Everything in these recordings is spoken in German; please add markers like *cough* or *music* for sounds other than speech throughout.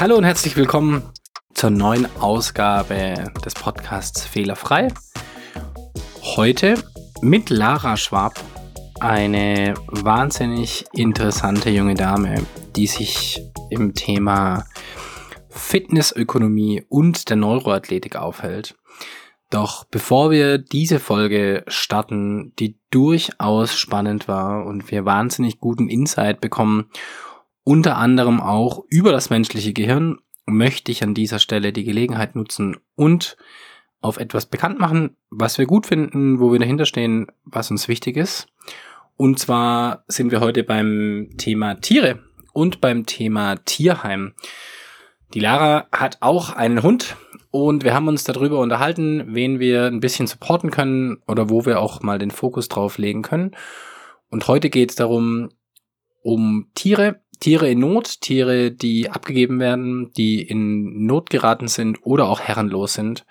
Hallo und herzlich willkommen zur neuen Ausgabe des Podcasts Fehlerfrei. Heute mit Lara Schwab, eine wahnsinnig interessante junge Dame, die sich im Thema Fitnessökonomie und der Neuroathletik aufhält. Doch bevor wir diese Folge starten, die durchaus spannend war und wir wahnsinnig guten Insight bekommen, unter anderem auch über das menschliche Gehirn, möchte ich an dieser Stelle die Gelegenheit nutzen und auf etwas bekannt machen, was wir gut finden, wo wir dahinter stehen, was uns wichtig ist. Und zwar sind wir heute beim Thema Tiere und beim Thema Tierheim. Die Lara hat auch einen Hund, und wir haben uns darüber unterhalten, wen wir ein bisschen supporten können oder wo wir auch mal den Fokus drauf legen können. Und heute geht es darum, um Tiere, Tiere in Not, Tiere, die abgegeben werden, die in Not geraten sind oder auch herrenlos sind.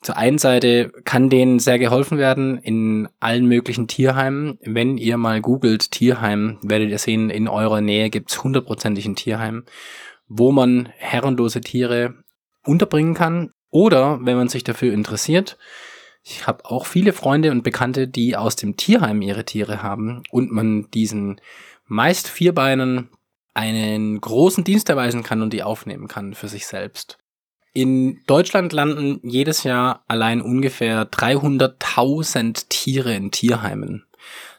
Zur einen Seite kann denen sehr geholfen werden in allen möglichen Tierheimen. Wenn ihr mal googelt Tierheim, werdet ihr sehen, in eurer Nähe gibt's hundertprozentig ein Tierheim, wo man herrenlose Tiere unterbringen kann. Oder wenn man sich dafür interessiert, ich habe auch viele Freunde und Bekannte, die aus dem Tierheim ihre Tiere haben und man diesen meist Vierbeinen einen großen Dienst erweisen kann und die aufnehmen kann für sich selbst. In Deutschland landen jedes Jahr allein ungefähr 300.000 Tiere in Tierheimen.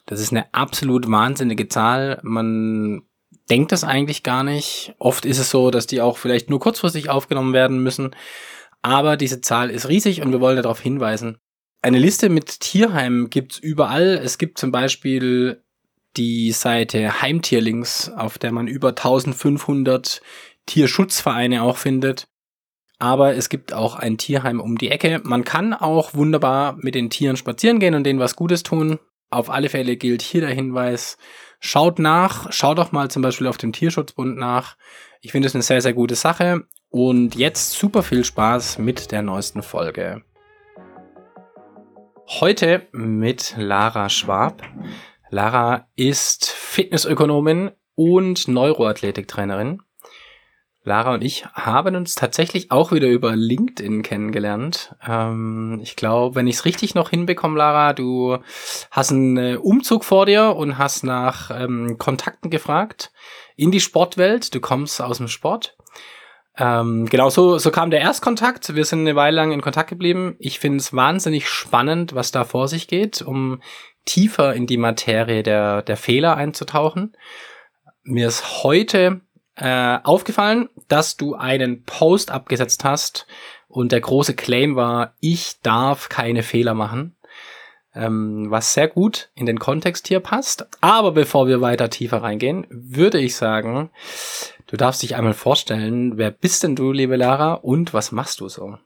Das ist eine absolut wahnsinnige Zahl. Man denkt das eigentlich gar nicht. Oft ist es so, dass die auch vielleicht nur kurzfristig aufgenommen werden müssen. Aber diese Zahl ist riesig und wir wollen darauf hinweisen. Eine Liste mit Tierheimen gibt's überall. Es gibt zum Beispiel die Seite Heimtierlinks, auf der man über 1500 Tierschutzvereine auch findet. Aber es gibt auch ein Tierheim um die Ecke. Man kann auch wunderbar mit den Tieren spazieren gehen und denen was Gutes tun. Auf alle Fälle gilt hier der Hinweis, Schaut nach, schaut doch mal zum Beispiel auf dem Tierschutzbund nach. Ich finde es eine sehr, sehr gute Sache. Und jetzt super viel Spaß mit der neuesten Folge. Heute mit Lara Schwab. Lara ist Fitnessökonomin und Neuroathletiktrainerin. Lara und ich haben uns tatsächlich auch wieder über LinkedIn kennengelernt. Ähm, ich glaube, wenn ich es richtig noch hinbekomme, Lara, du hast einen äh, Umzug vor dir und hast nach ähm, Kontakten gefragt in die Sportwelt. Du kommst aus dem Sport. Ähm, genau so, so kam der Erstkontakt. Wir sind eine Weile lang in Kontakt geblieben. Ich finde es wahnsinnig spannend, was da vor sich geht, um tiefer in die Materie der, der Fehler einzutauchen. Mir ist heute äh, aufgefallen, dass du einen Post abgesetzt hast und der große Claim war, ich darf keine Fehler machen. Ähm, was sehr gut in den Kontext hier passt. Aber bevor wir weiter tiefer reingehen, würde ich sagen, du darfst dich einmal vorstellen, wer bist denn du, liebe Lara, und was machst du so?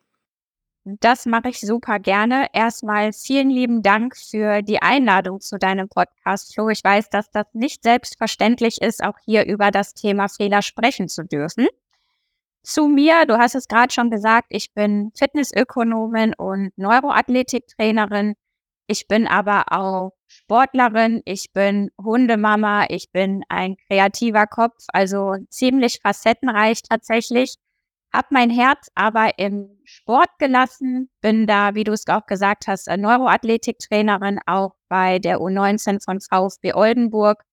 Das mache ich super gerne. Erstmal vielen lieben Dank für die Einladung zu deinem Podcast, Flo. Ich weiß, dass das nicht selbstverständlich ist, auch hier über das Thema Fehler sprechen zu dürfen. Zu mir, du hast es gerade schon gesagt, ich bin Fitnessökonomin und Neuroathletiktrainerin. Ich bin aber auch Sportlerin, ich bin Hundemama, ich bin ein kreativer Kopf, also ziemlich facettenreich tatsächlich. Hab mein Herz aber im Sport gelassen, bin da, wie du es auch gesagt hast, Neuroathletiktrainerin auch bei der U19 von VfB Oldenburg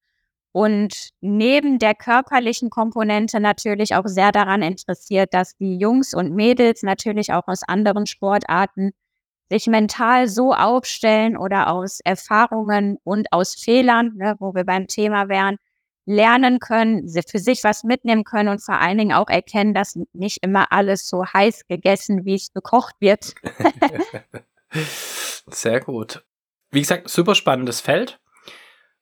und neben der körperlichen Komponente natürlich auch sehr daran interessiert, dass die Jungs und Mädels natürlich auch aus anderen Sportarten sich mental so aufstellen oder aus Erfahrungen und aus Fehlern, ne, wo wir beim Thema wären, lernen können, für sich was mitnehmen können und vor allen Dingen auch erkennen, dass nicht immer alles so heiß gegessen, wie es gekocht wird. *laughs* Sehr gut. Wie gesagt, super spannendes Feld.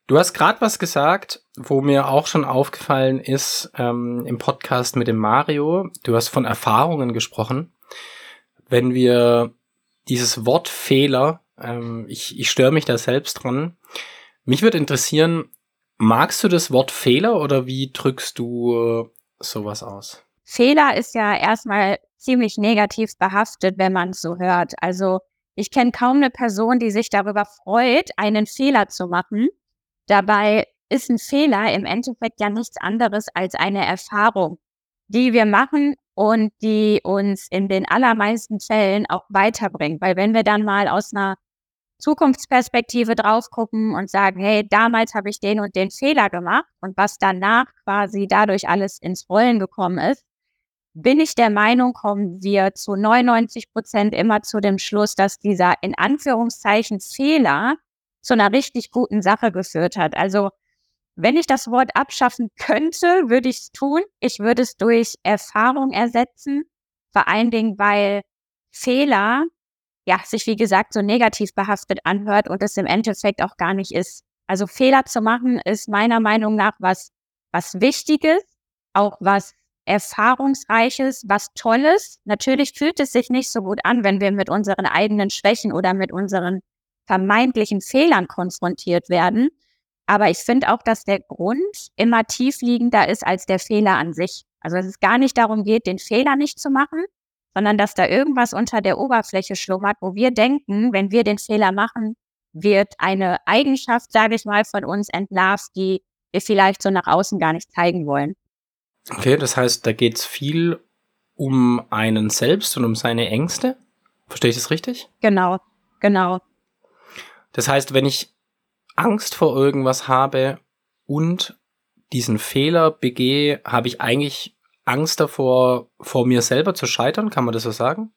Du hast gerade was gesagt, wo mir auch schon aufgefallen ist ähm, im Podcast mit dem Mario. Du hast von Erfahrungen gesprochen. Wenn wir dieses Wort Fehler, ähm, ich, ich störe mich da selbst dran. Mich würde interessieren, Magst du das Wort Fehler oder wie drückst du äh, sowas aus? Fehler ist ja erstmal ziemlich negativ behaftet, wenn man es so hört. Also ich kenne kaum eine Person, die sich darüber freut, einen Fehler zu machen. Dabei ist ein Fehler im Endeffekt ja nichts anderes als eine Erfahrung. die wir machen und die uns in den allermeisten Fällen auch weiterbringen. Weil wenn wir dann mal aus einer Zukunftsperspektive drauf gucken und sagen, hey, damals habe ich den und den Fehler gemacht und was danach quasi dadurch alles ins Rollen gekommen ist, bin ich der Meinung, kommen wir zu 99 Prozent immer zu dem Schluss, dass dieser in Anführungszeichen Fehler zu einer richtig guten Sache geführt hat. Also wenn ich das Wort abschaffen könnte, würde ich es tun. Ich würde es durch Erfahrung ersetzen. Vor allen Dingen, weil Fehler ja sich wie gesagt so negativ behaftet anhört und es im Endeffekt auch gar nicht ist. Also Fehler zu machen ist meiner Meinung nach was was Wichtiges, auch was Erfahrungsreiches, was Tolles. Natürlich fühlt es sich nicht so gut an, wenn wir mit unseren eigenen Schwächen oder mit unseren vermeintlichen Fehlern konfrontiert werden. Aber ich finde auch, dass der Grund immer tiefliegender ist als der Fehler an sich. Also dass es gar nicht darum geht, den Fehler nicht zu machen, sondern dass da irgendwas unter der Oberfläche schlummert, wo wir denken, wenn wir den Fehler machen, wird eine Eigenschaft, sage ich mal, von uns entlarvt, die wir vielleicht so nach außen gar nicht zeigen wollen. Okay, das heißt, da geht es viel um einen selbst und um seine Ängste. Verstehe ich das richtig? Genau, genau. Das heißt, wenn ich Angst vor irgendwas habe und diesen Fehler begehe, habe ich eigentlich Angst davor, vor mir selber zu scheitern? Kann man das so sagen?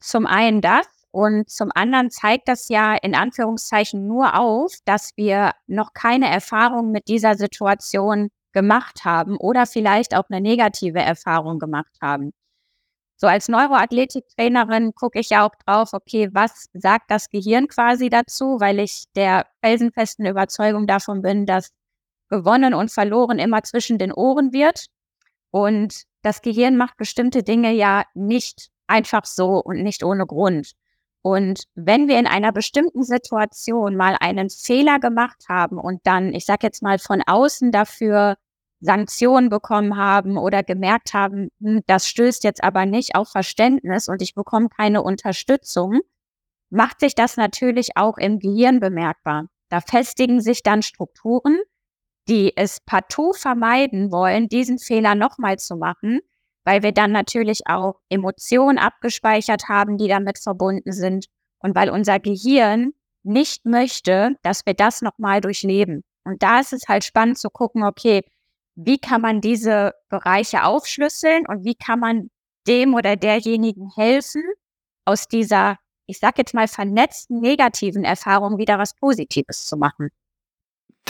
Zum einen das und zum anderen zeigt das ja in Anführungszeichen nur auf, dass wir noch keine Erfahrung mit dieser Situation gemacht haben oder vielleicht auch eine negative Erfahrung gemacht haben. So als Neuroathletiktrainerin gucke ich ja auch drauf, okay, was sagt das Gehirn quasi dazu, weil ich der felsenfesten Überzeugung davon bin, dass gewonnen und verloren immer zwischen den Ohren wird. Und das Gehirn macht bestimmte Dinge ja nicht einfach so und nicht ohne Grund. Und wenn wir in einer bestimmten Situation mal einen Fehler gemacht haben und dann, ich sage jetzt mal, von außen dafür Sanktionen bekommen haben oder gemerkt haben, hm, das stößt jetzt aber nicht auf Verständnis und ich bekomme keine Unterstützung, macht sich das natürlich auch im Gehirn bemerkbar. Da festigen sich dann Strukturen, die es partout vermeiden wollen, diesen Fehler nochmal zu machen, weil wir dann natürlich auch Emotionen abgespeichert haben, die damit verbunden sind und weil unser Gehirn nicht möchte, dass wir das nochmal durchleben. Und da ist es halt spannend zu gucken, okay, wie kann man diese Bereiche aufschlüsseln und wie kann man dem oder derjenigen helfen, aus dieser, ich sag jetzt mal, vernetzten negativen Erfahrung wieder was Positives zu machen.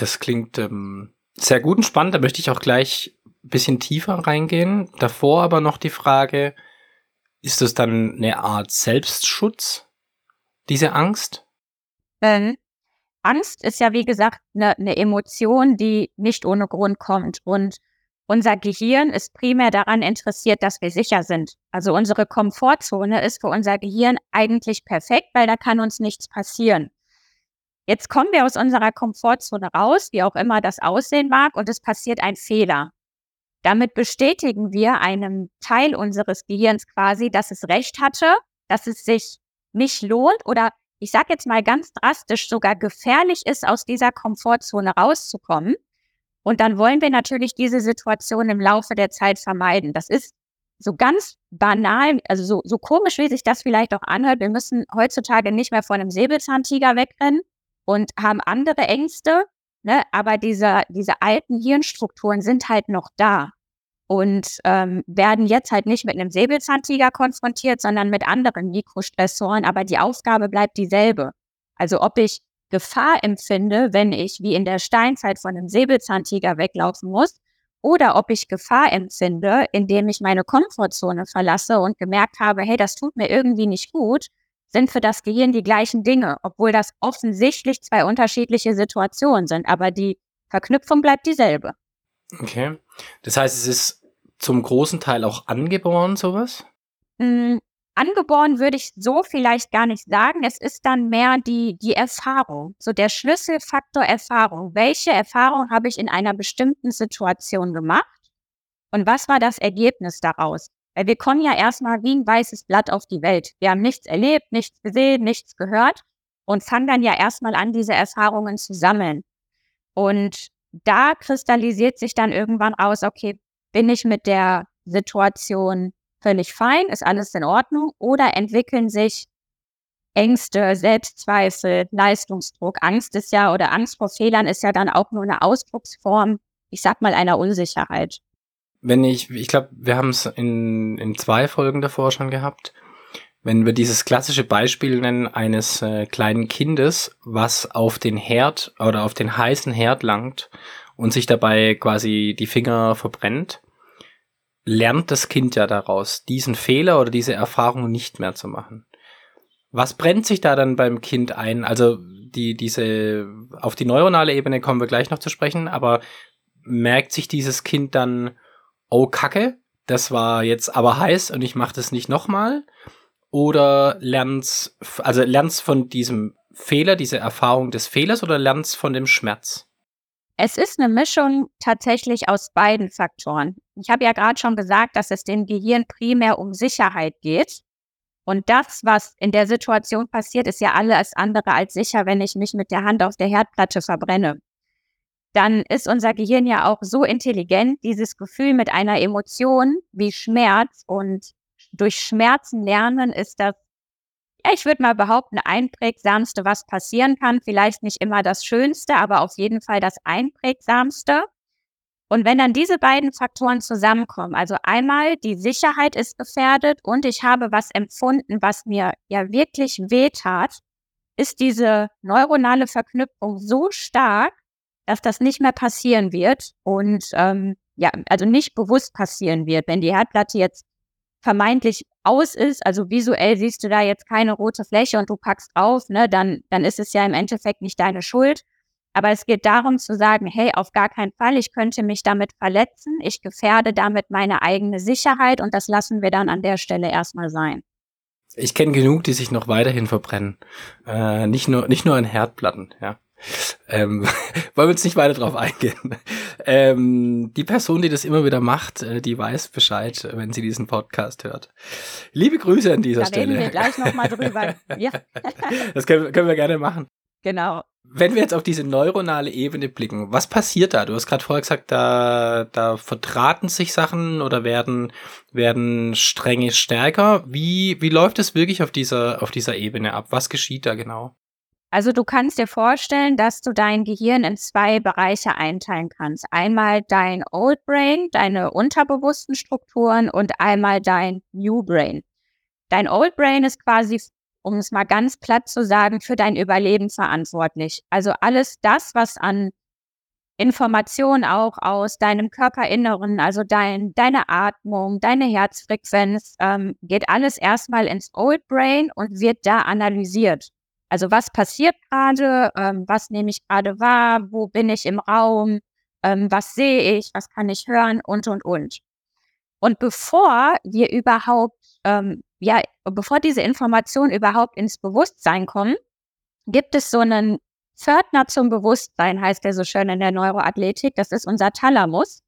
Das klingt ähm, sehr gut und spannend. Da möchte ich auch gleich ein bisschen tiefer reingehen. Davor aber noch die Frage, ist das dann eine Art Selbstschutz, diese Angst? Ähm, Angst ist ja, wie gesagt, eine, eine Emotion, die nicht ohne Grund kommt. Und unser Gehirn ist primär daran interessiert, dass wir sicher sind. Also unsere Komfortzone ist für unser Gehirn eigentlich perfekt, weil da kann uns nichts passieren. Jetzt kommen wir aus unserer Komfortzone raus, wie auch immer das aussehen mag, und es passiert ein Fehler. Damit bestätigen wir einem Teil unseres Gehirns quasi, dass es recht hatte, dass es sich nicht lohnt oder ich sage jetzt mal ganz drastisch, sogar gefährlich ist, aus dieser Komfortzone rauszukommen. Und dann wollen wir natürlich diese Situation im Laufe der Zeit vermeiden. Das ist so ganz banal, also so, so komisch, wie sich das vielleicht auch anhört. Wir müssen heutzutage nicht mehr vor einem Säbelzahntiger wegrennen und haben andere Ängste, ne? aber diese, diese alten Hirnstrukturen sind halt noch da und ähm, werden jetzt halt nicht mit einem Säbelzahntiger konfrontiert, sondern mit anderen Mikrostressoren, aber die Aufgabe bleibt dieselbe. Also ob ich Gefahr empfinde, wenn ich wie in der Steinzeit von einem Säbelzahntiger weglaufen muss, oder ob ich Gefahr empfinde, indem ich meine Komfortzone verlasse und gemerkt habe, hey, das tut mir irgendwie nicht gut, sind für das Gehirn die gleichen Dinge, obwohl das offensichtlich zwei unterschiedliche Situationen sind, aber die Verknüpfung bleibt dieselbe. Okay. Das heißt, es ist zum großen Teil auch angeboren, sowas? Mm, angeboren würde ich so vielleicht gar nicht sagen. Es ist dann mehr die, die Erfahrung, so der Schlüsselfaktor Erfahrung. Welche Erfahrung habe ich in einer bestimmten Situation gemacht? Und was war das Ergebnis daraus? Weil wir kommen ja erstmal wie ein weißes Blatt auf die Welt. Wir haben nichts erlebt, nichts gesehen, nichts gehört und fangen dann ja erstmal an, diese Erfahrungen zu sammeln. Und da kristallisiert sich dann irgendwann raus, okay, bin ich mit der Situation völlig fein, ist alles in Ordnung oder entwickeln sich Ängste, Selbstzweifel, Leistungsdruck. Angst ist ja oder Angst vor Fehlern ist ja dann auch nur eine Ausdrucksform, ich sag mal, einer Unsicherheit. Wenn ich, ich glaube, wir haben es in, in zwei Folgen davor schon gehabt, wenn wir dieses klassische Beispiel nennen eines äh, kleinen Kindes, was auf den Herd oder auf den heißen Herd langt und sich dabei quasi die Finger verbrennt, lernt das Kind ja daraus, diesen Fehler oder diese Erfahrung nicht mehr zu machen. Was brennt sich da dann beim Kind ein? Also die, diese, auf die neuronale Ebene kommen wir gleich noch zu sprechen, aber merkt sich dieses Kind dann, oh Kacke, das war jetzt aber heiß und ich mache das nicht nochmal? Oder lernt's, also lernt's von diesem Fehler, diese Erfahrung des Fehlers oder lernt's von dem Schmerz? Es ist eine Mischung tatsächlich aus beiden Faktoren. Ich habe ja gerade schon gesagt, dass es dem Gehirn primär um Sicherheit geht. Und das, was in der Situation passiert, ist ja alles andere als sicher, wenn ich mich mit der Hand auf der Herdplatte verbrenne. Dann ist unser Gehirn ja auch so intelligent, dieses Gefühl mit einer Emotion wie Schmerz und durch Schmerzen lernen ist das, ja, ich würde mal behaupten, einprägsamste, was passieren kann. Vielleicht nicht immer das Schönste, aber auf jeden Fall das einprägsamste. Und wenn dann diese beiden Faktoren zusammenkommen, also einmal die Sicherheit ist gefährdet und ich habe was empfunden, was mir ja wirklich wehtat, ist diese neuronale Verknüpfung so stark, dass das nicht mehr passieren wird und ähm, ja, also nicht bewusst passieren wird. Wenn die Herdplatte jetzt vermeintlich aus ist, also visuell siehst du da jetzt keine rote Fläche und du packst auf, ne, dann, dann ist es ja im Endeffekt nicht deine Schuld. Aber es geht darum zu sagen, hey, auf gar keinen Fall, ich könnte mich damit verletzen, ich gefährde damit meine eigene Sicherheit und das lassen wir dann an der Stelle erstmal sein. Ich kenne genug, die sich noch weiterhin verbrennen. Äh, nicht nur nicht nur an Herdplatten, ja. Ähm, *laughs* wollen wir jetzt nicht weiter drauf eingehen. Ähm, die Person, die das immer wieder macht, äh, die weiß Bescheid, wenn sie diesen Podcast hört. Liebe Grüße an dieser da Stelle. Reden wir gleich nochmal drüber. *laughs* Ja. Das können, können wir gerne machen. Genau. Wenn wir jetzt auf diese neuronale Ebene blicken, was passiert da? Du hast gerade vorher gesagt, da, da vertraten sich Sachen oder werden, werden Stränge stärker. Wie, wie läuft es wirklich auf dieser, auf dieser Ebene ab? Was geschieht da genau? Also du kannst dir vorstellen, dass du dein Gehirn in zwei Bereiche einteilen kannst. Einmal dein Old Brain, deine unterbewussten Strukturen und einmal dein New Brain. Dein Old Brain ist quasi, um es mal ganz platt zu sagen, für dein Überleben verantwortlich. Also alles das, was an Informationen auch aus deinem Körperinneren, also dein, deine Atmung, deine Herzfrequenz, ähm, geht alles erstmal ins Old Brain und wird da analysiert. Also was passiert gerade, ähm, was nehme ich gerade wahr, wo bin ich im Raum, ähm, was sehe ich, was kann ich hören? Und, und, und. Und bevor wir überhaupt, ähm, ja, bevor diese Informationen überhaupt ins Bewusstsein kommen, gibt es so einen Pförtner zum Bewusstsein, heißt der so schön in der Neuroathletik. Das ist unser Thalamus,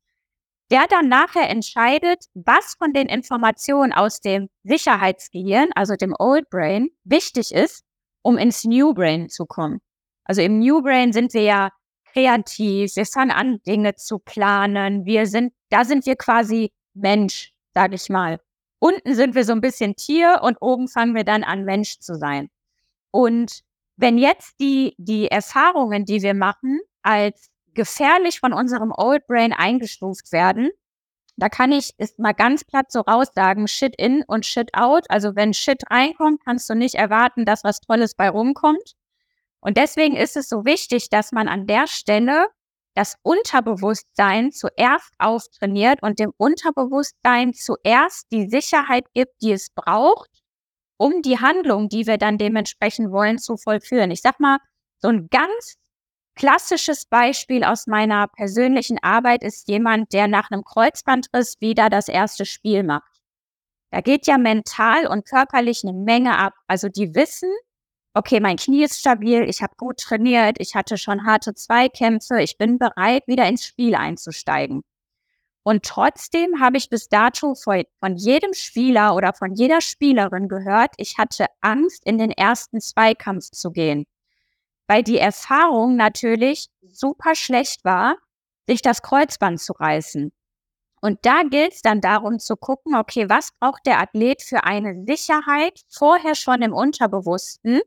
der dann nachher entscheidet, was von den Informationen aus dem Sicherheitsgehirn, also dem Old Brain, wichtig ist um ins New Brain zu kommen. Also im New Brain sind wir ja kreativ, wir fangen an, Dinge zu planen, wir sind, da sind wir quasi Mensch, sage ich mal. Unten sind wir so ein bisschen Tier und oben fangen wir dann an, Mensch zu sein. Und wenn jetzt die, die Erfahrungen, die wir machen, als gefährlich von unserem Old Brain eingestuft werden, da kann ich ist mal ganz platt so raussagen, Shit in und Shit out. Also wenn Shit reinkommt, kannst du nicht erwarten, dass was Tolles bei rumkommt. Und deswegen ist es so wichtig, dass man an der Stelle das Unterbewusstsein zuerst auftrainiert und dem Unterbewusstsein zuerst die Sicherheit gibt, die es braucht, um die Handlung, die wir dann dementsprechend wollen, zu vollführen. Ich sag mal, so ein ganz Klassisches Beispiel aus meiner persönlichen Arbeit ist jemand, der nach einem Kreuzbandriss wieder das erste Spiel macht. Da geht ja mental und körperlich eine Menge ab. Also die wissen, okay, mein Knie ist stabil, ich habe gut trainiert, ich hatte schon harte Zweikämpfe, ich bin bereit, wieder ins Spiel einzusteigen. Und trotzdem habe ich bis dato von jedem Spieler oder von jeder Spielerin gehört, ich hatte Angst, in den ersten Zweikampf zu gehen weil die Erfahrung natürlich super schlecht war, sich das Kreuzband zu reißen. Und da gilt es dann darum zu gucken, okay, was braucht der Athlet für eine Sicherheit vorher schon im Unterbewussten,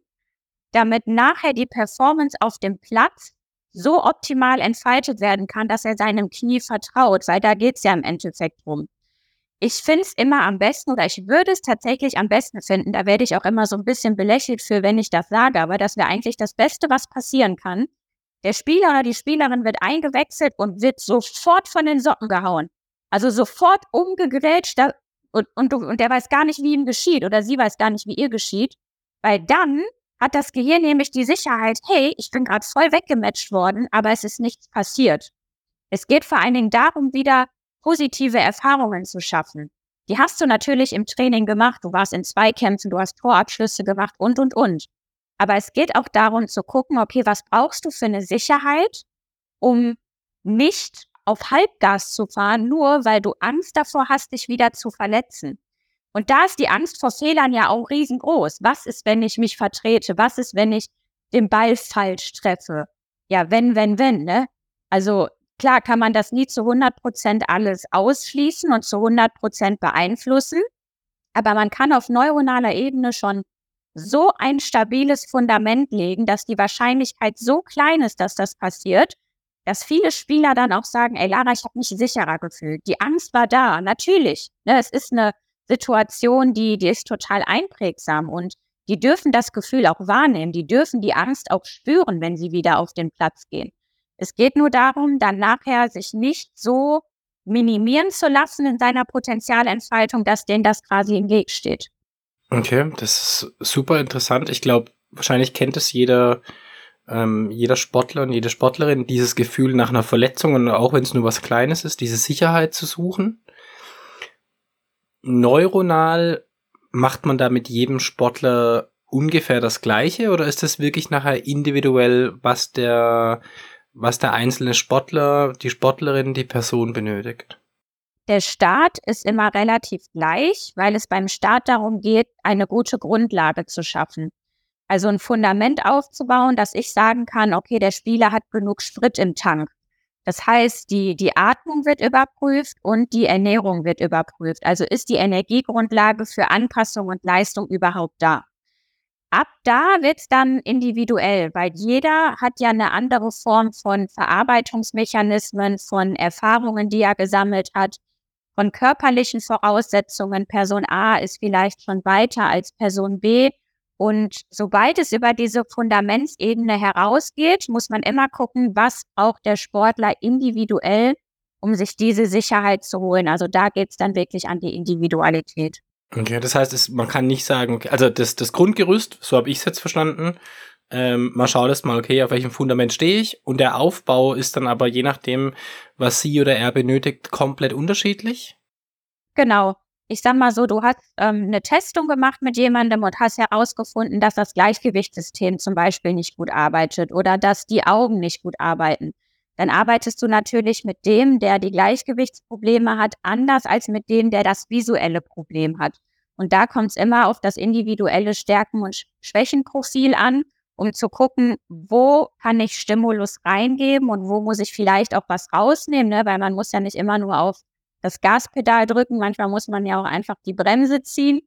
damit nachher die Performance auf dem Platz so optimal entfaltet werden kann, dass er seinem Knie vertraut, weil da geht es ja im Endeffekt drum. Ich finde es immer am besten oder ich würde es tatsächlich am besten finden, da werde ich auch immer so ein bisschen belächelt für, wenn ich das sage, aber das wäre eigentlich das Beste, was passieren kann. Der Spieler oder die Spielerin wird eingewechselt und wird sofort von den Socken gehauen. Also sofort umgegrätscht und, und, und der weiß gar nicht, wie ihm geschieht oder sie weiß gar nicht, wie ihr geschieht, weil dann hat das Gehirn nämlich die Sicherheit, hey, ich bin gerade voll weggematcht worden, aber es ist nichts passiert. Es geht vor allen Dingen darum, wieder positive Erfahrungen zu schaffen. Die hast du natürlich im Training gemacht, du warst in Zweikämpfen, du hast Torabschlüsse gemacht und, und, und. Aber es geht auch darum zu gucken, okay, was brauchst du für eine Sicherheit, um nicht auf Halbgas zu fahren, nur weil du Angst davor hast, dich wieder zu verletzen. Und da ist die Angst vor Fehlern ja auch riesengroß. Was ist, wenn ich mich vertrete? Was ist, wenn ich den Ball falsch treffe? Ja, wenn, wenn, wenn, ne? Also klar kann man das nie zu 100 Prozent alles ausschließen und zu 100 Prozent beeinflussen. Aber man kann auf neuronaler Ebene schon so ein stabiles Fundament legen, dass die Wahrscheinlichkeit so klein ist, dass das passiert, dass viele Spieler dann auch sagen, ey Lara, ich habe mich sicherer gefühlt. Die Angst war da, natürlich. Ne, es ist eine Situation, die, die ist total einprägsam und die dürfen das Gefühl auch wahrnehmen, die dürfen die Angst auch spüren, wenn sie wieder auf den Platz gehen. Es geht nur darum, dann nachher sich nicht so minimieren zu lassen in seiner Potenzialentfaltung, dass denen das quasi im Weg steht. Okay, das ist super interessant. Ich glaube, wahrscheinlich kennt es jeder, ähm, jeder Sportler und jede Sportlerin, dieses Gefühl nach einer Verletzung und auch wenn es nur was Kleines ist, diese Sicherheit zu suchen neuronal macht man da mit jedem Sportler ungefähr das Gleiche oder ist das wirklich nachher individuell, was der, was der einzelne Sportler, die Sportlerin, die Person benötigt? Der Start ist immer relativ gleich, weil es beim Start darum geht, eine gute Grundlage zu schaffen. Also ein Fundament aufzubauen, dass ich sagen kann, okay, der Spieler hat genug Sprit im Tank. Das heißt, die, die Atmung wird überprüft und die Ernährung wird überprüft. Also ist die Energiegrundlage für Anpassung und Leistung überhaupt da? Ab da wird dann individuell, weil jeder hat ja eine andere Form von Verarbeitungsmechanismen, von Erfahrungen, die er gesammelt hat, von körperlichen Voraussetzungen. Person A ist vielleicht schon weiter als Person B und sobald es über diese Fundamentsebene herausgeht, muss man immer gucken, was braucht der Sportler individuell, um sich diese Sicherheit zu holen. Also da geht es dann wirklich an die Individualität. Okay, das heißt, es, man kann nicht sagen, also das, das Grundgerüst, so habe ich es jetzt verstanden, ähm, man schaut erst mal, okay, auf welchem Fundament stehe ich und der Aufbau ist dann aber je nachdem, was sie oder er benötigt, komplett unterschiedlich? Genau ich sag mal so, du hast ähm, eine Testung gemacht mit jemandem und hast herausgefunden, dass das Gleichgewichtssystem zum Beispiel nicht gut arbeitet oder dass die Augen nicht gut arbeiten. Dann arbeitest du natürlich mit dem, der die Gleichgewichtsprobleme hat, anders als mit dem, der das visuelle Problem hat. Und da kommt es immer auf das individuelle Stärken- und Schwächenprofil an, um zu gucken, wo kann ich Stimulus reingeben und wo muss ich vielleicht auch was rausnehmen, ne? weil man muss ja nicht immer nur auf das Gaspedal drücken. Manchmal muss man ja auch einfach die Bremse ziehen,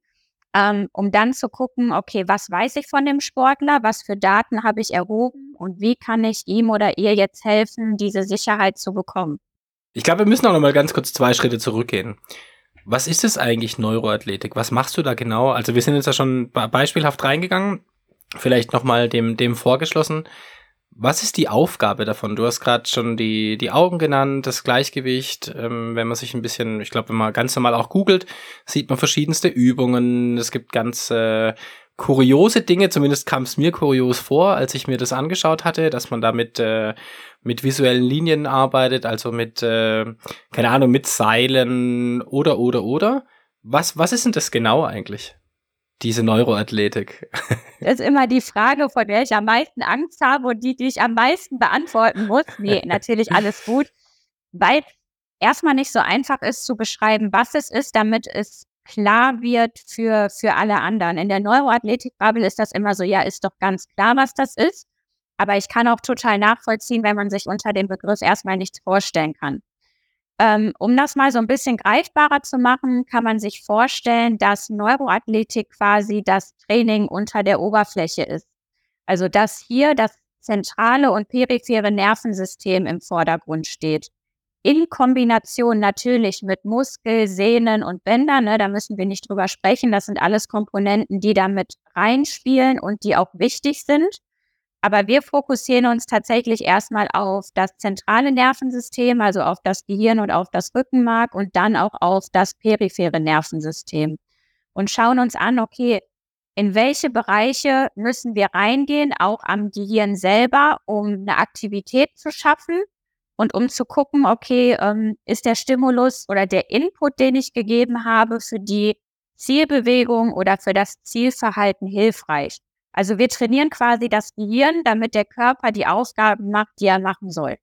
ähm, um dann zu gucken, okay, was weiß ich von dem Sportler, was für Daten habe ich erhoben und wie kann ich ihm oder ihr jetzt helfen, diese Sicherheit zu bekommen. Ich glaube, wir müssen auch noch mal ganz kurz zwei Schritte zurückgehen. Was ist es eigentlich Neuroathletik? Was machst du da genau? Also wir sind jetzt ja schon beispielhaft reingegangen. Vielleicht noch mal dem, dem vorgeschlossen. Was ist die Aufgabe davon? Du hast gerade schon die, die Augen genannt, das Gleichgewicht. Ähm, wenn man sich ein bisschen, ich glaube, wenn man ganz normal auch googelt, sieht man verschiedenste Übungen. Es gibt ganz äh, kuriose Dinge, zumindest kam es mir kurios vor, als ich mir das angeschaut hatte, dass man da mit, äh, mit visuellen Linien arbeitet, also mit, äh, keine Ahnung, mit Seilen oder, oder, oder. Was, was ist denn das genau eigentlich? Diese Neuroathletik? *laughs* Das ist immer die Frage, vor der ich am meisten Angst habe und die, die ich am meisten beantworten muss. Nee, *laughs* natürlich alles gut, weil erstmal nicht so einfach ist zu beschreiben, was es ist, damit es klar wird für, für alle anderen. In der Neuroathletik-Bubble ist das immer so, ja, ist doch ganz klar, was das ist. Aber ich kann auch total nachvollziehen, wenn man sich unter dem Begriff erstmal nichts vorstellen kann. Ähm, um das mal so ein bisschen greifbarer zu machen, kann man sich vorstellen, dass Neuroathletik quasi das Training unter der Oberfläche ist. Also dass hier das zentrale und periphere Nervensystem im Vordergrund steht. In Kombination natürlich mit Muskel, Sehnen und Bändern, ne, da müssen wir nicht drüber sprechen. Das sind alles Komponenten, die damit reinspielen und die auch wichtig sind. Aber wir fokussieren uns tatsächlich erstmal auf das zentrale Nervensystem, also auf das Gehirn und auf das Rückenmark und dann auch auf das periphere Nervensystem und schauen uns an, okay, in welche Bereiche müssen wir reingehen, auch am Gehirn selber, um eine Aktivität zu schaffen und um zu gucken, okay, ähm, ist der Stimulus oder der Input, den ich gegeben habe, für die Zielbewegung oder für das Zielverhalten hilfreich. Also wir trainieren quasi das Gehirn, damit der Körper die Aufgaben macht, die er machen soll.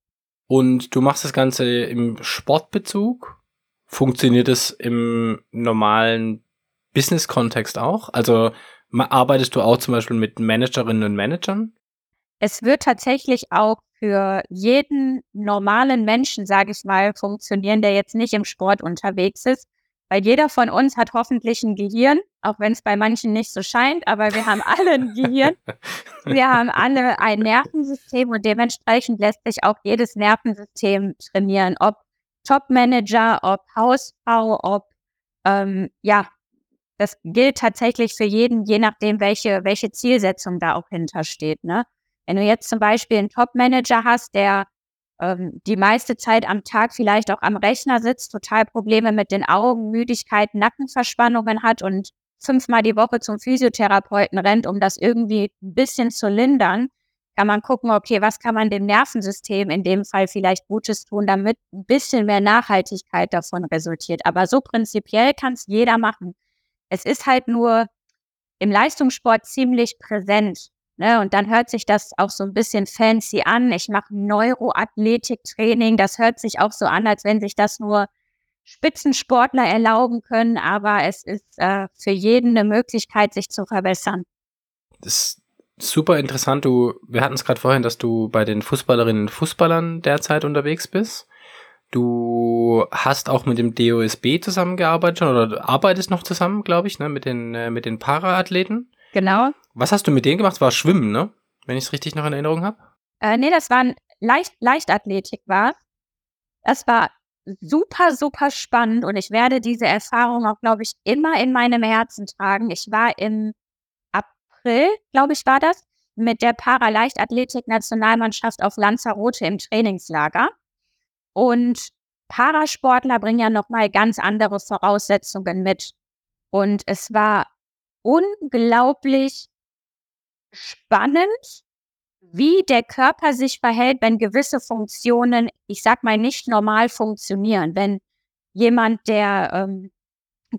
Und du machst das Ganze im Sportbezug? Funktioniert es im normalen Business-Kontext auch? Also arbeitest du auch zum Beispiel mit Managerinnen und Managern? Es wird tatsächlich auch für jeden normalen Menschen, sage ich mal, funktionieren, der jetzt nicht im Sport unterwegs ist. Weil jeder von uns hat hoffentlich ein Gehirn, auch wenn es bei manchen nicht so scheint, aber wir haben alle ein Gehirn. Wir haben alle ein Nervensystem und dementsprechend lässt sich auch jedes Nervensystem trainieren. Ob Top-Manager, ob Hausfrau, ob, ähm, ja, das gilt tatsächlich für jeden, je nachdem, welche, welche Zielsetzung da auch hintersteht. Ne? Wenn du jetzt zum Beispiel einen Top-Manager hast, der ähm, die meiste Zeit am Tag vielleicht auch am Rechner sitzt, total Probleme mit den Augen, Müdigkeit, Nackenverspannungen hat und fünfmal die Woche zum Physiotherapeuten rennt, um das irgendwie ein bisschen zu lindern, kann man gucken, okay, was kann man dem Nervensystem in dem Fall vielleicht Gutes tun, damit ein bisschen mehr Nachhaltigkeit davon resultiert. Aber so prinzipiell kann es jeder machen. Es ist halt nur im Leistungssport ziemlich präsent. Ne? Und dann hört sich das auch so ein bisschen fancy an. Ich mache Neuroathletiktraining. Das hört sich auch so an, als wenn sich das nur Spitzensportler erlauben können. Aber es ist äh, für jeden eine Möglichkeit, sich zu verbessern. Das ist super interessant. Du, wir hatten es gerade vorhin, dass du bei den Fußballerinnen und Fußballern derzeit unterwegs bist. Du hast auch mit dem DOSB zusammengearbeitet oder arbeitest noch zusammen, glaube ich, ne, mit den, äh, mit den Paraathleten. Genau. Was hast du mit denen gemacht? Das war Schwimmen, ne? Wenn ich es richtig noch in Erinnerung habe. Äh, nee, das war ein Leicht Leichtathletik war. Das war super, super spannend und ich werde diese Erfahrung auch, glaube ich, immer in meinem Herzen tragen. Ich war im April, glaube ich, war das, mit der Paraleichtathletik-Nationalmannschaft auf Lanzarote im Trainingslager. Und Parasportler bringen ja nochmal ganz andere Voraussetzungen mit. Und es war unglaublich spannend, wie der Körper sich verhält, wenn gewisse Funktionen, ich sag mal, nicht normal funktionieren. Wenn jemand, der ähm,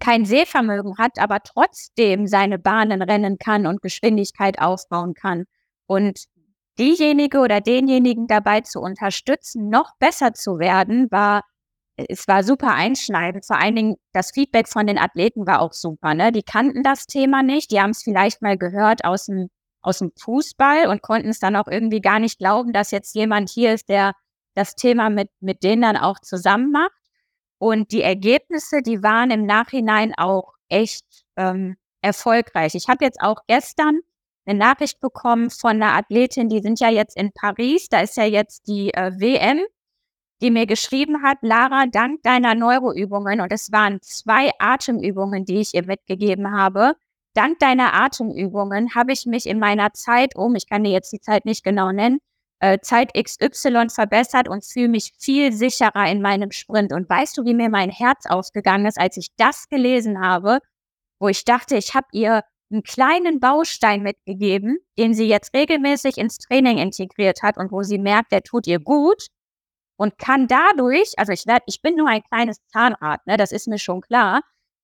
kein Sehvermögen hat, aber trotzdem seine Bahnen rennen kann und Geschwindigkeit aufbauen kann. Und diejenige oder denjenigen dabei zu unterstützen, noch besser zu werden, war es war super einschneidend. Vor allen Dingen das Feedback von den Athleten war auch super. Ne? Die kannten das Thema nicht. Die haben es vielleicht mal gehört aus dem, aus dem Fußball und konnten es dann auch irgendwie gar nicht glauben, dass jetzt jemand hier ist, der das Thema mit, mit denen dann auch zusammen macht. Und die Ergebnisse, die waren im Nachhinein auch echt ähm, erfolgreich. Ich habe jetzt auch gestern eine Nachricht bekommen von einer Athletin, die sind ja jetzt in Paris, da ist ja jetzt die äh, WM die mir geschrieben hat, Lara, dank deiner Neuroübungen, und es waren zwei Atemübungen, die ich ihr mitgegeben habe, dank deiner Atemübungen habe ich mich in meiner Zeit um, ich kann dir jetzt die Zeit nicht genau nennen, äh, Zeit XY verbessert und fühle mich viel sicherer in meinem Sprint. Und weißt du, wie mir mein Herz aufgegangen ist, als ich das gelesen habe, wo ich dachte, ich habe ihr einen kleinen Baustein mitgegeben, den sie jetzt regelmäßig ins Training integriert hat und wo sie merkt, der tut ihr gut und kann dadurch, also ich werde, ich bin nur ein kleines Zahnrad, ne, das ist mir schon klar.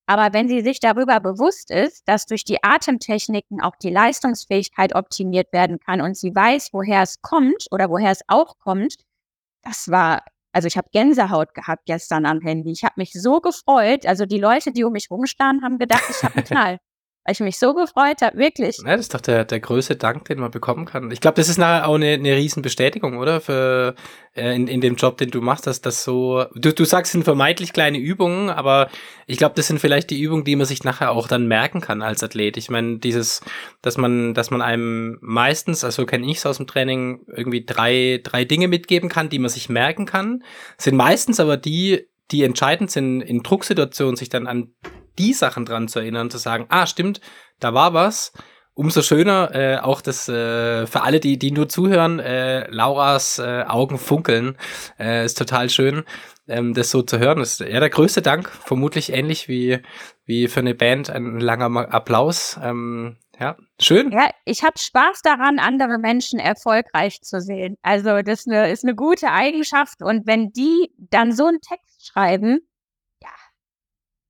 Aber wenn sie sich darüber bewusst ist, dass durch die Atemtechniken auch die Leistungsfähigkeit optimiert werden kann und sie weiß, woher es kommt oder woher es auch kommt, das war, also ich habe Gänsehaut gehabt gestern am Handy. Ich habe mich so gefreut. Also die Leute, die um mich rumstanden, haben gedacht, ich habe einen Knall. Weil ich mich so gefreut habe, wirklich. Ja, das ist doch der, der größte Dank, den man bekommen kann. Ich glaube, das ist nachher auch eine, eine Riesenbestätigung, oder? Für äh, in, in dem Job, den du machst, dass das so. Du, du sagst, sind vermeintlich kleine Übungen, aber ich glaube, das sind vielleicht die Übungen, die man sich nachher auch dann merken kann als Athlet. Ich meine, dieses, dass man, dass man einem meistens, also kenne ich es aus dem Training, irgendwie drei, drei Dinge mitgeben kann, die man sich merken kann, sind meistens aber die, die entscheidend sind in Drucksituationen, sich dann an die Sachen dran zu erinnern, zu sagen, ah, stimmt, da war was. Umso schöner, äh, auch das äh, für alle, die, die nur zuhören, äh, Lauras äh, Augen funkeln, äh, ist total schön, ähm, das so zu hören. Das ist ja der größte Dank, vermutlich ähnlich wie, wie für eine Band ein langer Applaus. Ähm, ja, schön. Ja, ich habe Spaß daran, andere Menschen erfolgreich zu sehen. Also das ist eine, ist eine gute Eigenschaft. Und wenn die dann so einen Text schreiben,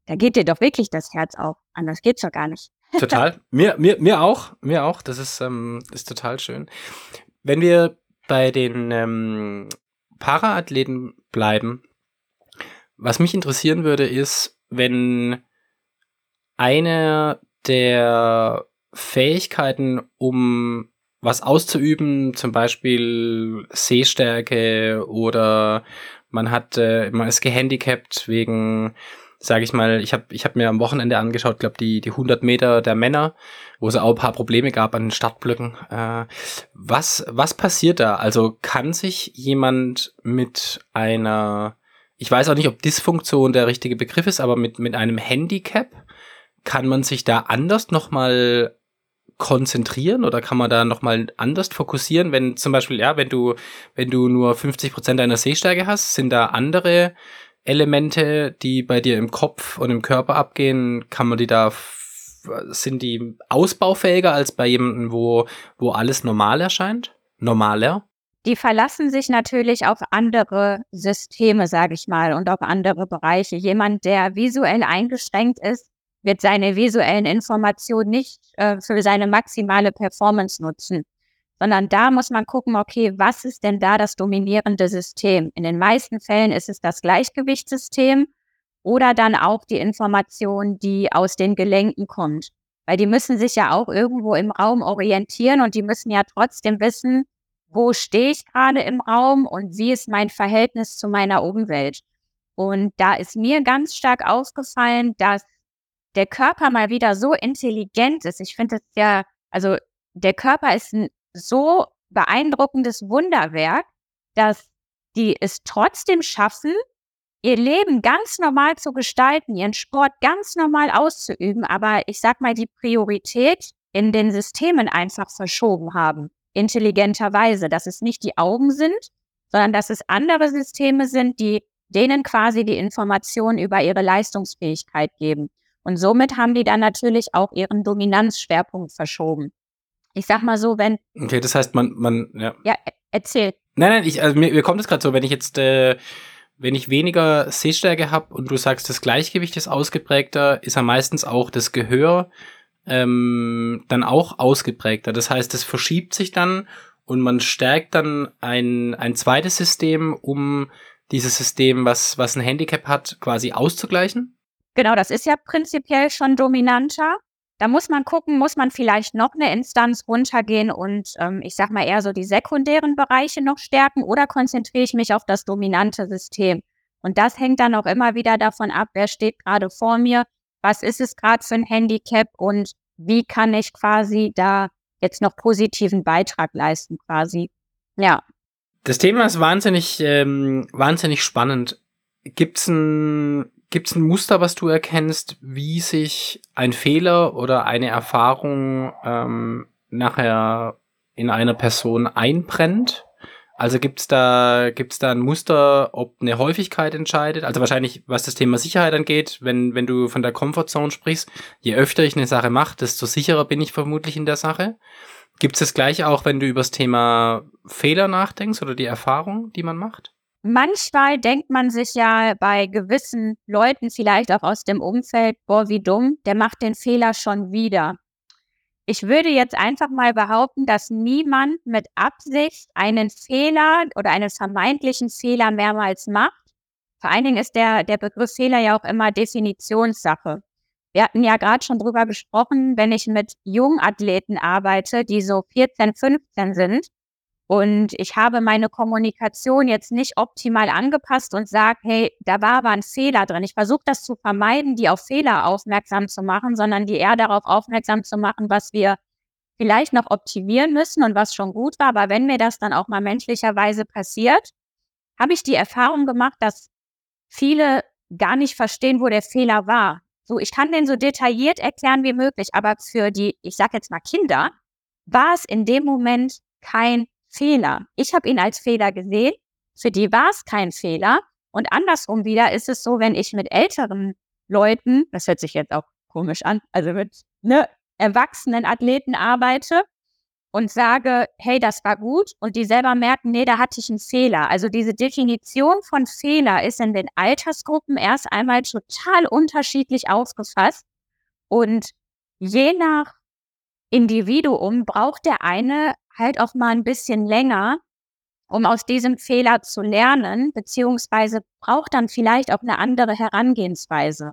da geht dir doch wirklich das Herz auf. Anders geht's doch gar nicht. *laughs* Total. Mir, mir, mir auch. Mir auch. Das ist, ähm, ist total schön. Wenn wir bei den ähm, Paraathleten bleiben, was mich interessieren würde, ist, wenn eine der Fähigkeiten, um was auszuüben, zum Beispiel Sehstärke oder man hat, äh, man ist gehandicapt wegen sage ich mal, ich habe ich hab mir am Wochenende angeschaut, glaube die die 100 Meter der Männer, wo es auch ein paar Probleme gab an den Startblöcken. Äh, was was passiert da? Also kann sich jemand mit einer, ich weiß auch nicht, ob Dysfunktion der richtige Begriff ist, aber mit mit einem Handicap kann man sich da anders noch mal konzentrieren oder kann man da noch mal anders fokussieren, wenn zum Beispiel ja, wenn du wenn du nur 50 Prozent deiner Sehstärke hast, sind da andere Elemente, die bei dir im Kopf und im Körper abgehen, kann man die da sind die ausbaufähiger als bei jemandem, wo, wo alles normal erscheint? Normaler? Die verlassen sich natürlich auf andere Systeme, sage ich mal, und auf andere Bereiche. Jemand, der visuell eingeschränkt ist, wird seine visuellen Informationen nicht äh, für seine maximale Performance nutzen sondern da muss man gucken, okay, was ist denn da das dominierende System? In den meisten Fällen ist es das Gleichgewichtssystem oder dann auch die Information, die aus den Gelenken kommt. Weil die müssen sich ja auch irgendwo im Raum orientieren und die müssen ja trotzdem wissen, wo stehe ich gerade im Raum und wie ist mein Verhältnis zu meiner Umwelt. Und da ist mir ganz stark aufgefallen, dass der Körper mal wieder so intelligent ist. Ich finde es ja, also der Körper ist ein so beeindruckendes Wunderwerk, dass die es trotzdem schaffen, ihr Leben ganz normal zu gestalten, ihren Sport ganz normal auszuüben, aber ich sag mal, die Priorität in den Systemen einfach verschoben haben, intelligenterweise, dass es nicht die Augen sind, sondern dass es andere Systeme sind, die denen quasi die Informationen über ihre Leistungsfähigkeit geben. Und somit haben die dann natürlich auch ihren Dominanzschwerpunkt verschoben. Ich sag mal so, wenn. Okay, das heißt, man, man, ja. Ja, e, erzähl. Nein, nein, ich, also mir, mir kommt es gerade so, wenn ich jetzt, äh, wenn ich weniger Sehstärke habe und du sagst, das Gleichgewicht ist ausgeprägter, ist ja meistens auch das Gehör ähm, dann auch ausgeprägter. Das heißt, es verschiebt sich dann und man stärkt dann ein, ein zweites System, um dieses System, was, was ein Handicap hat, quasi auszugleichen? Genau, das ist ja prinzipiell schon dominanter. Da muss man gucken, muss man vielleicht noch eine Instanz runtergehen und ähm, ich sag mal eher so die sekundären Bereiche noch stärken oder konzentriere ich mich auf das dominante System? Und das hängt dann auch immer wieder davon ab, wer steht gerade vor mir, was ist es gerade für ein Handicap und wie kann ich quasi da jetzt noch positiven Beitrag leisten quasi. Ja. Das Thema ist wahnsinnig, ähm, wahnsinnig spannend. Gibt's ein Gibt es ein Muster, was du erkennst, wie sich ein Fehler oder eine Erfahrung ähm, nachher in einer Person einbrennt? Also gibt es da, gibt's da ein Muster, ob eine Häufigkeit entscheidet? Also wahrscheinlich, was das Thema Sicherheit angeht, wenn, wenn du von der Comfortzone sprichst, je öfter ich eine Sache mache, desto sicherer bin ich vermutlich in der Sache. Gibt es das gleiche auch, wenn du über das Thema Fehler nachdenkst oder die Erfahrung, die man macht? Manchmal denkt man sich ja bei gewissen Leuten vielleicht auch aus dem Umfeld, boah, wie dumm, der macht den Fehler schon wieder. Ich würde jetzt einfach mal behaupten, dass niemand mit Absicht einen Fehler oder einen vermeintlichen Fehler mehrmals macht. Vor allen Dingen ist der, der Begriff Fehler ja auch immer Definitionssache. Wir hatten ja gerade schon drüber gesprochen, wenn ich mit Jungathleten arbeite, die so 14, 15 sind und ich habe meine Kommunikation jetzt nicht optimal angepasst und sage, hey, da war aber ein Fehler drin. Ich versuche das zu vermeiden, die auf Fehler aufmerksam zu machen, sondern die eher darauf aufmerksam zu machen, was wir vielleicht noch optimieren müssen und was schon gut war. Aber wenn mir das dann auch mal menschlicherweise passiert, habe ich die Erfahrung gemacht, dass viele gar nicht verstehen, wo der Fehler war. So, ich kann den so detailliert erklären wie möglich, aber für die, ich sage jetzt mal Kinder, war es in dem Moment kein Fehler. Ich habe ihn als Fehler gesehen, für die war es kein Fehler. Und andersrum wieder ist es so, wenn ich mit älteren Leuten, das hört sich jetzt auch komisch an, also mit ne, erwachsenen Athleten arbeite und sage, hey, das war gut und die selber merken, nee, da hatte ich einen Fehler. Also diese Definition von Fehler ist in den Altersgruppen erst einmal total unterschiedlich aufgefasst und je nach Individuum braucht der eine halt auch mal ein bisschen länger, um aus diesem Fehler zu lernen, beziehungsweise braucht dann vielleicht auch eine andere Herangehensweise.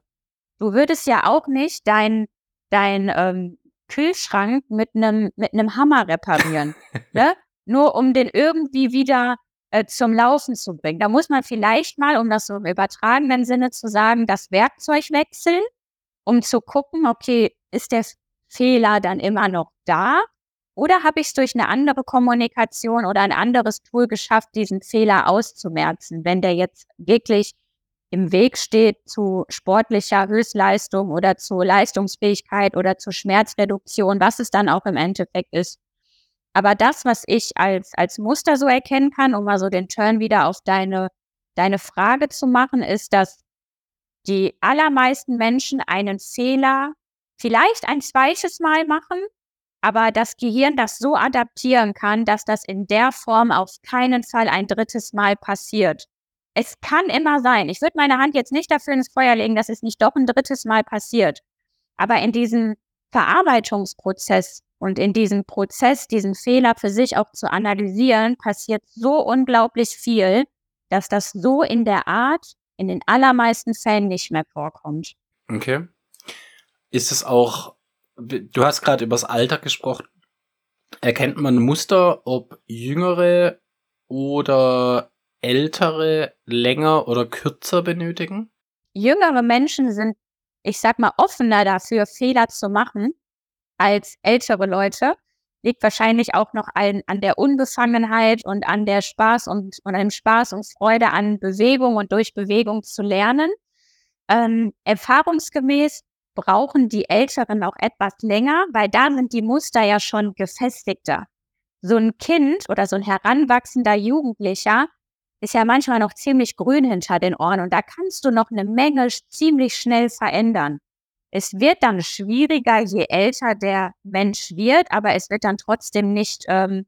Du würdest ja auch nicht dein, dein ähm, Kühlschrank mit einem mit einem Hammer reparieren, *laughs* ne? nur um den irgendwie wieder äh, zum Laufen zu bringen. Da muss man vielleicht mal, um das so im übertragenen Sinne zu sagen, das Werkzeug wechseln, um zu gucken, okay, ist der Fehler dann immer noch da oder habe ich es durch eine andere Kommunikation oder ein anderes Tool geschafft, diesen Fehler auszumerzen, wenn der jetzt wirklich im Weg steht zu sportlicher Höchstleistung oder zu Leistungsfähigkeit oder zu Schmerzreduktion, was es dann auch im Endeffekt ist. Aber das, was ich als, als Muster so erkennen kann, um mal so den Turn wieder auf deine, deine Frage zu machen, ist, dass die allermeisten Menschen einen Fehler vielleicht ein zweites Mal machen, aber das Gehirn das so adaptieren kann, dass das in der Form auf keinen Fall ein drittes Mal passiert. Es kann immer sein. Ich würde meine Hand jetzt nicht dafür ins Feuer legen, dass es nicht doch ein drittes Mal passiert. Aber in diesem Verarbeitungsprozess und in diesem Prozess, diesen Fehler für sich auch zu analysieren, passiert so unglaublich viel, dass das so in der Art in den allermeisten Fällen nicht mehr vorkommt. Okay. Ist es auch du hast gerade übers Alter gesprochen. Erkennt man Muster, ob jüngere oder ältere länger oder kürzer benötigen? Jüngere Menschen sind, ich sag mal, offener dafür, Fehler zu machen als ältere Leute. Liegt wahrscheinlich auch noch an, an der Unbefangenheit und an der Spaß und, und einem Spaß und Freude an Bewegung und durch Bewegung zu lernen. Ähm, erfahrungsgemäß brauchen die Älteren auch etwas länger, weil da sind die Muster ja schon gefestigter. So ein Kind oder so ein heranwachsender Jugendlicher ist ja manchmal noch ziemlich grün hinter den Ohren und da kannst du noch eine Menge ziemlich schnell verändern. Es wird dann schwieriger, je älter der Mensch wird, aber es wird dann trotzdem nicht ähm,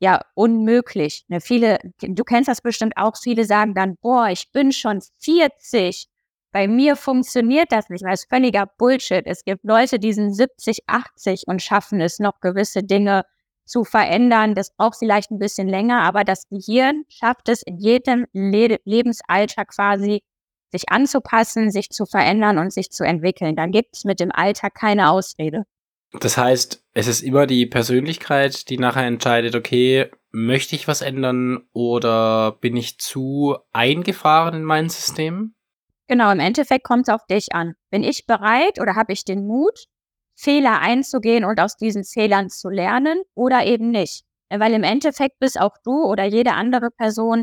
ja unmöglich. Ne, viele, du kennst das bestimmt auch. Viele sagen dann, boah, ich bin schon 40 bei mir funktioniert das nicht, weil es völliger Bullshit. Es gibt Leute, die sind 70, 80 und schaffen es noch gewisse Dinge zu verändern. Das braucht vielleicht ein bisschen länger, aber das Gehirn schafft es in jedem Le Lebensalter quasi, sich anzupassen, sich zu verändern und sich zu entwickeln. Dann gibt es mit dem Alter keine Ausrede. Das heißt, es ist immer die Persönlichkeit, die nachher entscheidet, okay, möchte ich was ändern oder bin ich zu eingefahren in mein System? Genau, im Endeffekt kommt es auf dich an. Bin ich bereit oder habe ich den Mut, Fehler einzugehen und aus diesen Fehlern zu lernen oder eben nicht? Weil im Endeffekt bist auch du oder jede andere Person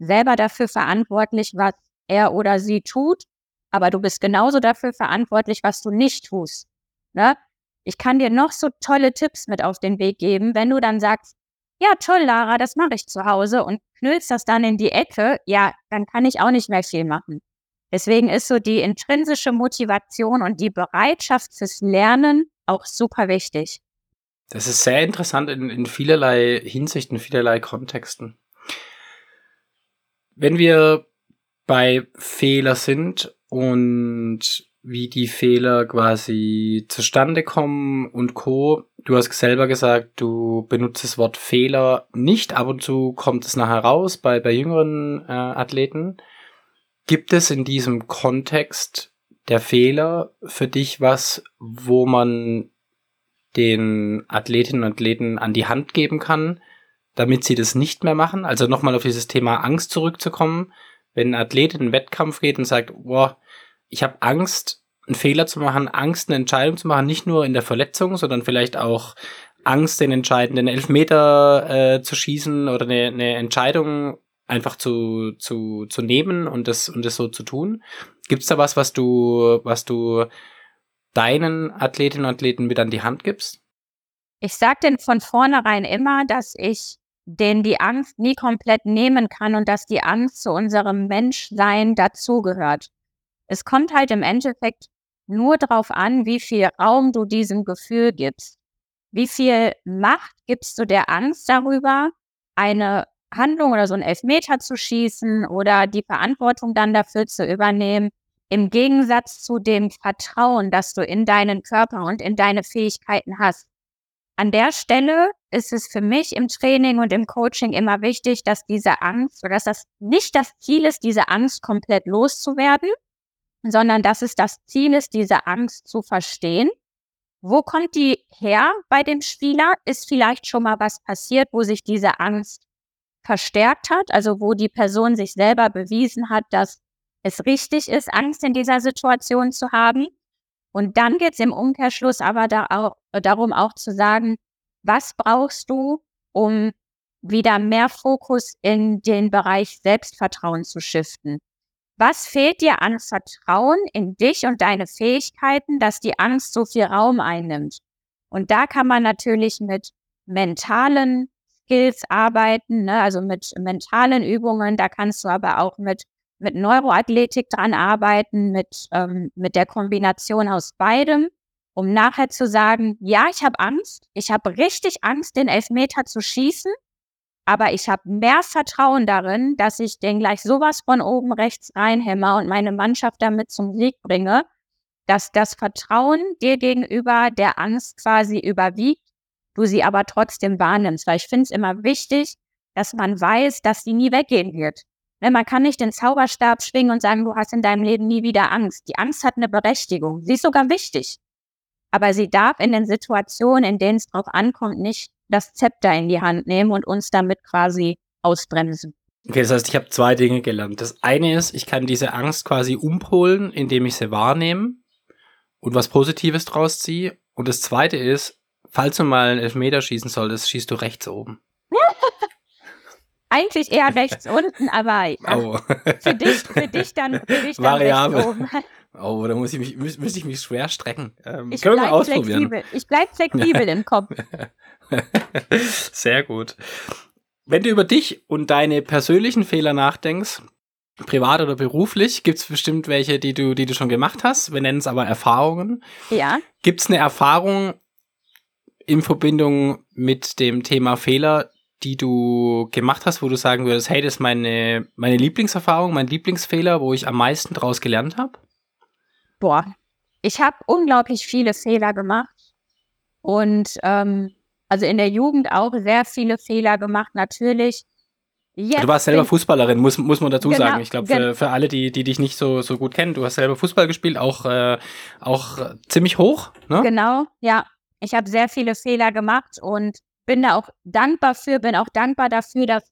selber dafür verantwortlich, was er oder sie tut, aber du bist genauso dafür verantwortlich, was du nicht tust. Ne? Ich kann dir noch so tolle Tipps mit auf den Weg geben, wenn du dann sagst, ja, toll, Lara, das mache ich zu Hause und knüllst das dann in die Ecke, ja, dann kann ich auch nicht mehr viel machen. Deswegen ist so die intrinsische Motivation und die Bereitschaft fürs Lernen auch super wichtig. Das ist sehr interessant in, in vielerlei Hinsichten, in vielerlei Kontexten. Wenn wir bei Fehler sind und wie die Fehler quasi zustande kommen und Co. Du hast selber gesagt, du benutzt das Wort Fehler nicht. Ab und zu kommt es nachher raus bei, bei jüngeren äh, Athleten. Gibt es in diesem Kontext der Fehler für dich was, wo man den Athletinnen und Athleten an die Hand geben kann, damit sie das nicht mehr machen? Also nochmal auf dieses Thema Angst zurückzukommen. Wenn ein Athlet in einen Wettkampf geht und sagt, boah, ich habe Angst, einen Fehler zu machen, Angst, eine Entscheidung zu machen, nicht nur in der Verletzung, sondern vielleicht auch Angst, den entscheidenden Elfmeter äh, zu schießen oder eine, eine Entscheidung einfach zu, zu, zu nehmen und das, und das so zu tun. Gibt es da was, was du, was du deinen Athletinnen und Athleten mit an die Hand gibst? Ich sage denn von vornherein immer, dass ich denen die Angst nie komplett nehmen kann und dass die Angst zu unserem Menschsein dazugehört. Es kommt halt im Endeffekt nur darauf an, wie viel Raum du diesem Gefühl gibst. Wie viel Macht gibst du der Angst darüber, eine Handlung oder so ein Elfmeter zu schießen oder die Verantwortung dann dafür zu übernehmen, im Gegensatz zu dem Vertrauen, das du in deinen Körper und in deine Fähigkeiten hast. An der Stelle ist es für mich im Training und im Coaching immer wichtig, dass diese Angst oder dass das nicht das Ziel ist, diese Angst komplett loszuwerden, sondern dass es das Ziel ist, diese Angst zu verstehen. Wo kommt die her bei dem Spieler? Ist vielleicht schon mal was passiert, wo sich diese Angst verstärkt hat, also wo die Person sich selber bewiesen hat, dass es richtig ist, Angst in dieser Situation zu haben. Und dann geht es im Umkehrschluss aber da auch, äh, darum auch zu sagen, was brauchst du, um wieder mehr Fokus in den Bereich Selbstvertrauen zu shiften? Was fehlt dir an Vertrauen in dich und deine Fähigkeiten, dass die Angst so viel Raum einnimmt? Und da kann man natürlich mit mentalen Skills arbeiten, ne? also mit mentalen Übungen. Da kannst du aber auch mit, mit Neuroathletik dran arbeiten, mit, ähm, mit der Kombination aus beidem, um nachher zu sagen, ja, ich habe Angst, ich habe richtig Angst, den Elfmeter zu schießen, aber ich habe mehr Vertrauen darin, dass ich den gleich sowas von oben rechts reinhämmer und meine Mannschaft damit zum Sieg bringe, dass das Vertrauen dir gegenüber der Angst quasi überwiegt, du sie aber trotzdem wahrnimmst. Weil ich finde es immer wichtig, dass man weiß, dass sie nie weggehen wird. Ne, man kann nicht den Zauberstab schwingen und sagen, du hast in deinem Leben nie wieder Angst. Die Angst hat eine Berechtigung. Sie ist sogar wichtig. Aber sie darf in den Situationen, in denen es drauf ankommt, nicht das Zepter in die Hand nehmen und uns damit quasi ausbremsen. Okay, das heißt, ich habe zwei Dinge gelernt. Das eine ist, ich kann diese Angst quasi umpolen, indem ich sie wahrnehme und was Positives draus ziehe. Und das zweite ist, falls du mal einen Elfmeter schießen solltest, schießt du rechts oben. *laughs* Eigentlich eher rechts unten, aber oh. für, dich, für dich dann, für dich dann Variable. rechts oben. *laughs* Oh, da muss ich mich, müß, müsste ich mich schwer strecken. Ähm, ich bleibe flexibel. Ich bleib flexibel im Kopf. *laughs* Sehr gut. Wenn du über dich und deine persönlichen Fehler nachdenkst, privat oder beruflich, gibt es bestimmt welche, die du, die du schon gemacht hast. Wir nennen es aber Erfahrungen. Ja. Gibt es eine Erfahrung in Verbindung mit dem Thema Fehler, die du gemacht hast, wo du sagen würdest, hey, das ist meine, meine Lieblingserfahrung, mein Lieblingsfehler, wo ich am meisten draus gelernt habe? Boah, ich habe unglaublich viele Fehler gemacht und ähm, also in der Jugend auch sehr viele Fehler gemacht, natürlich. Jetzt du warst selber Fußballerin, muss, muss man dazu genau, sagen. Ich glaube, für, für alle, die, die dich nicht so, so gut kennen, du hast selber Fußball gespielt, auch, äh, auch ziemlich hoch. Ne? Genau, ja. Ich habe sehr viele Fehler gemacht und bin da auch dankbar für, bin auch dankbar dafür, dass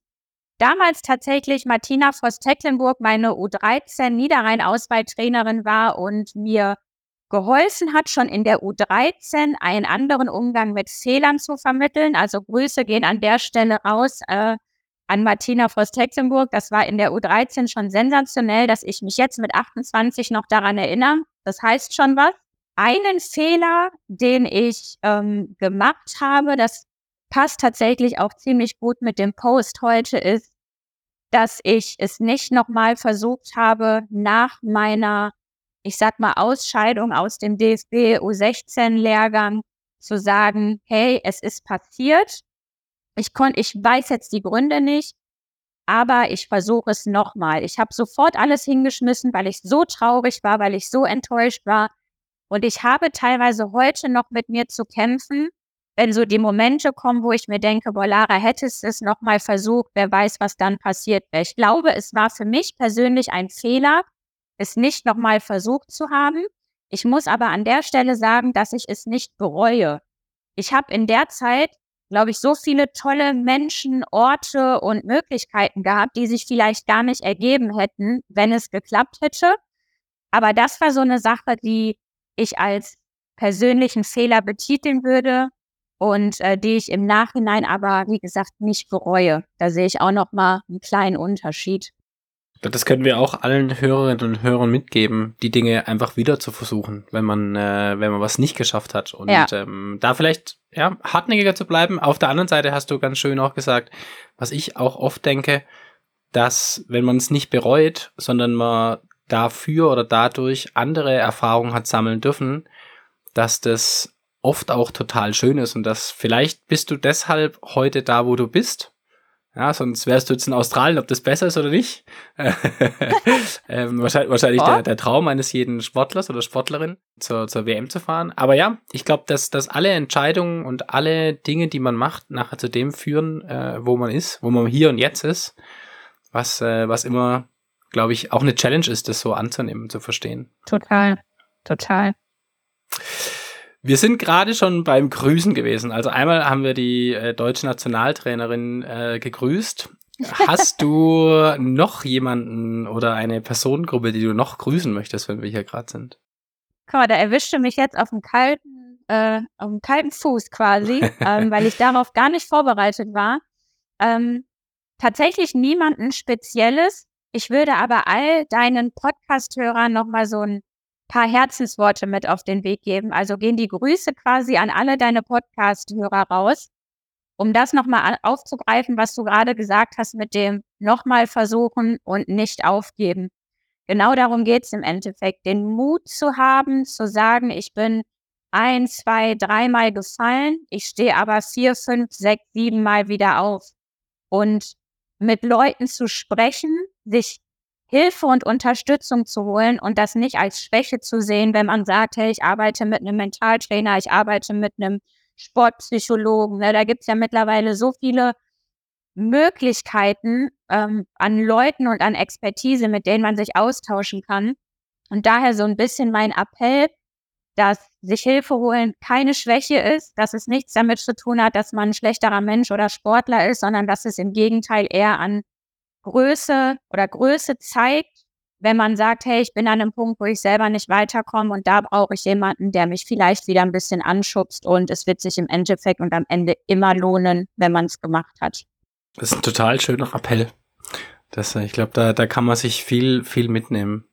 damals tatsächlich Martina Voss-Tecklenburg meine U13 Niederrhein-Auswahltrainerin war und mir geholfen hat, schon in der U13 einen anderen Umgang mit Fehlern zu vermitteln. Also Grüße gehen an der Stelle raus äh, an Martina Frost-Tecklenburg. Das war in der U13 schon sensationell, dass ich mich jetzt mit 28 noch daran erinnere. Das heißt schon was. Einen Fehler, den ich ähm, gemacht habe, das passt tatsächlich auch ziemlich gut mit dem Post heute, ist, dass ich es nicht nochmal versucht habe, nach meiner ich sag mal, Ausscheidung aus dem DFB U16-Lehrgang zu sagen, hey, es ist passiert. Ich konnte, ich weiß jetzt die Gründe nicht, aber ich versuche es nochmal. Ich habe sofort alles hingeschmissen, weil ich so traurig war, weil ich so enttäuscht war. Und ich habe teilweise heute noch mit mir zu kämpfen, wenn so die Momente kommen, wo ich mir denke, boah, Lara, hättest du es nochmal versucht, wer weiß, was dann passiert wäre. Ich glaube, es war für mich persönlich ein Fehler, es nicht nochmal versucht zu haben. Ich muss aber an der Stelle sagen, dass ich es nicht bereue. Ich habe in der Zeit, glaube ich, so viele tolle Menschen, Orte und Möglichkeiten gehabt, die sich vielleicht gar nicht ergeben hätten, wenn es geklappt hätte. Aber das war so eine Sache, die ich als persönlichen Fehler betiteln würde und äh, die ich im Nachhinein aber, wie gesagt, nicht bereue. Da sehe ich auch noch mal einen kleinen Unterschied. Das können wir auch allen Hörerinnen und Hörern mitgeben, die Dinge einfach wieder zu versuchen, wenn man, äh, wenn man was nicht geschafft hat. Und ja. ähm, da vielleicht ja, hartnäckiger zu bleiben. Auf der anderen Seite hast du ganz schön auch gesagt, was ich auch oft denke, dass wenn man es nicht bereut, sondern man dafür oder dadurch andere Erfahrungen hat sammeln dürfen, dass das oft auch total schön ist und dass vielleicht bist du deshalb heute da, wo du bist. Ja, sonst wärst du jetzt in Australien, ob das besser ist oder nicht. *laughs* ähm, wahrscheinlich wahrscheinlich oh. der, der Traum eines jeden Sportlers oder Sportlerin, zur, zur WM zu fahren. Aber ja, ich glaube, dass, dass alle Entscheidungen und alle Dinge, die man macht, nachher zu dem führen, äh, wo man ist, wo man hier und jetzt ist, was, äh, was immer, glaube ich, auch eine Challenge ist, das so anzunehmen, zu verstehen. Total, total. Wir sind gerade schon beim Grüßen gewesen. Also einmal haben wir die äh, deutsche Nationaltrainerin äh, gegrüßt. Hast du *laughs* noch jemanden oder eine Personengruppe, die du noch grüßen möchtest, wenn wir hier gerade sind? Guck mal, da erwischte mich jetzt auf dem kalten, äh, auf dem kalten Fuß quasi, *laughs* ähm, weil ich darauf gar nicht vorbereitet war. Ähm, tatsächlich niemanden Spezielles. Ich würde aber all deinen Podcast-Hörern nochmal so ein paar Herzensworte mit auf den Weg geben. Also gehen die Grüße quasi an alle deine Podcast-Hörer raus, um das nochmal aufzugreifen, was du gerade gesagt hast mit dem nochmal versuchen und nicht aufgeben. Genau darum geht es im Endeffekt, den Mut zu haben, zu sagen, ich bin ein, zwei, dreimal gefallen, ich stehe aber vier, fünf, sechs, sieben Mal wieder auf. Und mit Leuten zu sprechen, sich Hilfe und Unterstützung zu holen und das nicht als Schwäche zu sehen, wenn man sagt, hey, ich arbeite mit einem Mentaltrainer, ich arbeite mit einem Sportpsychologen. Ne? Da gibt's ja mittlerweile so viele Möglichkeiten ähm, an Leuten und an Expertise, mit denen man sich austauschen kann. Und daher so ein bisschen mein Appell, dass sich Hilfe holen keine Schwäche ist, dass es nichts damit zu tun hat, dass man ein schlechterer Mensch oder Sportler ist, sondern dass es im Gegenteil eher an Größe oder Größe zeigt, wenn man sagt, hey, ich bin an einem Punkt, wo ich selber nicht weiterkomme und da brauche ich jemanden, der mich vielleicht wieder ein bisschen anschubst und es wird sich im Endeffekt und am Ende immer lohnen, wenn man es gemacht hat. Das ist ein total schöner Appell. Das, ich glaube, da, da kann man sich viel, viel mitnehmen.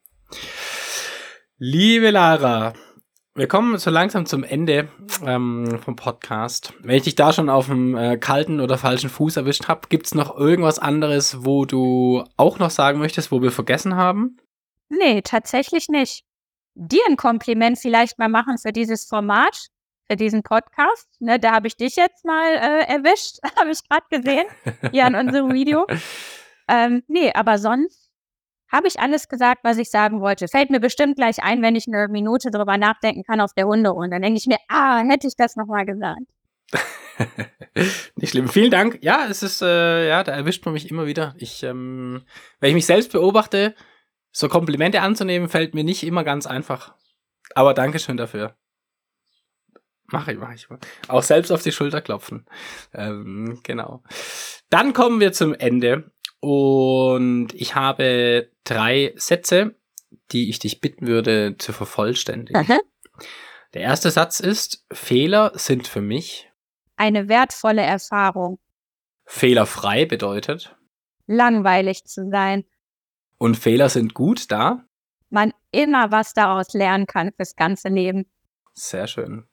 Liebe Lara, wir kommen so langsam zum Ende ähm, vom Podcast. Wenn ich dich da schon auf dem äh, kalten oder falschen Fuß erwischt habe, gibt's noch irgendwas anderes, wo du auch noch sagen möchtest, wo wir vergessen haben? Nee, tatsächlich nicht. Dir ein Kompliment vielleicht mal machen für dieses Format, für diesen Podcast. Ne, da habe ich dich jetzt mal äh, erwischt, *laughs* habe ich gerade gesehen, hier an unserem Video. *laughs* Ähm, nee, aber sonst habe ich alles gesagt, was ich sagen wollte? Fällt mir bestimmt gleich ein, wenn ich eine Minute drüber nachdenken kann auf der Hunderunde. Dann denke ich mir, ah, hätte ich das nochmal gesagt. *laughs* Nicht schlimm. Vielen Dank. Ja, es ist, äh, ja, da erwischt man mich immer wieder. Ich, ähm, wenn ich mich selbst beobachte, so Komplimente anzunehmen, fällt mir nicht immer ganz einfach. Aber Dankeschön dafür. Mache ich, mache ich. Auch selbst auf die Schulter klopfen. Ähm, genau. Dann kommen wir zum Ende. Und ich habe drei Sätze, die ich dich bitten würde zu vervollständigen. Aha. Der erste Satz ist, Fehler sind für mich eine wertvolle Erfahrung. Fehlerfrei bedeutet langweilig zu sein. Und Fehler sind gut da? Man immer was daraus lernen kann fürs ganze Leben. Sehr schön.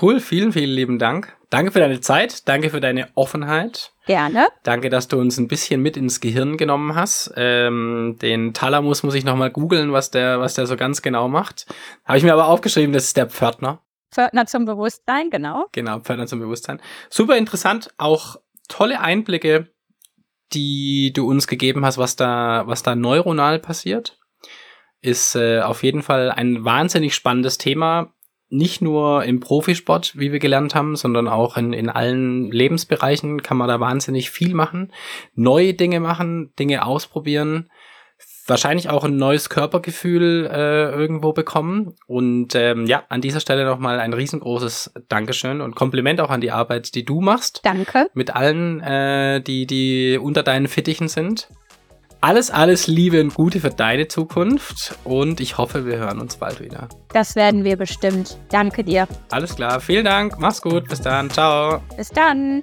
Cool, vielen, vielen lieben Dank. Danke für deine Zeit, danke für deine Offenheit. Gerne. Danke, dass du uns ein bisschen mit ins Gehirn genommen hast. Ähm, den Thalamus muss ich nochmal googeln, was der, was der so ganz genau macht. Habe ich mir aber aufgeschrieben, das ist der Pförtner. Pförtner zum Bewusstsein, genau. Genau, Pförtner zum Bewusstsein. Super interessant, auch tolle Einblicke, die du uns gegeben hast, was da, was da neuronal passiert. Ist äh, auf jeden Fall ein wahnsinnig spannendes Thema nicht nur im Profisport, wie wir gelernt haben, sondern auch in, in allen Lebensbereichen kann man da wahnsinnig viel machen, neue Dinge machen, Dinge ausprobieren, wahrscheinlich auch ein neues Körpergefühl äh, irgendwo bekommen. Und ähm, ja, an dieser Stelle nochmal ein riesengroßes Dankeschön und Kompliment auch an die Arbeit, die du machst. Danke. Mit allen, äh, die, die unter deinen Fittichen sind. Alles, alles Liebe und Gute für deine Zukunft und ich hoffe, wir hören uns bald wieder. Das werden wir bestimmt. Danke dir. Alles klar, vielen Dank, mach's gut, bis dann, ciao. Bis dann.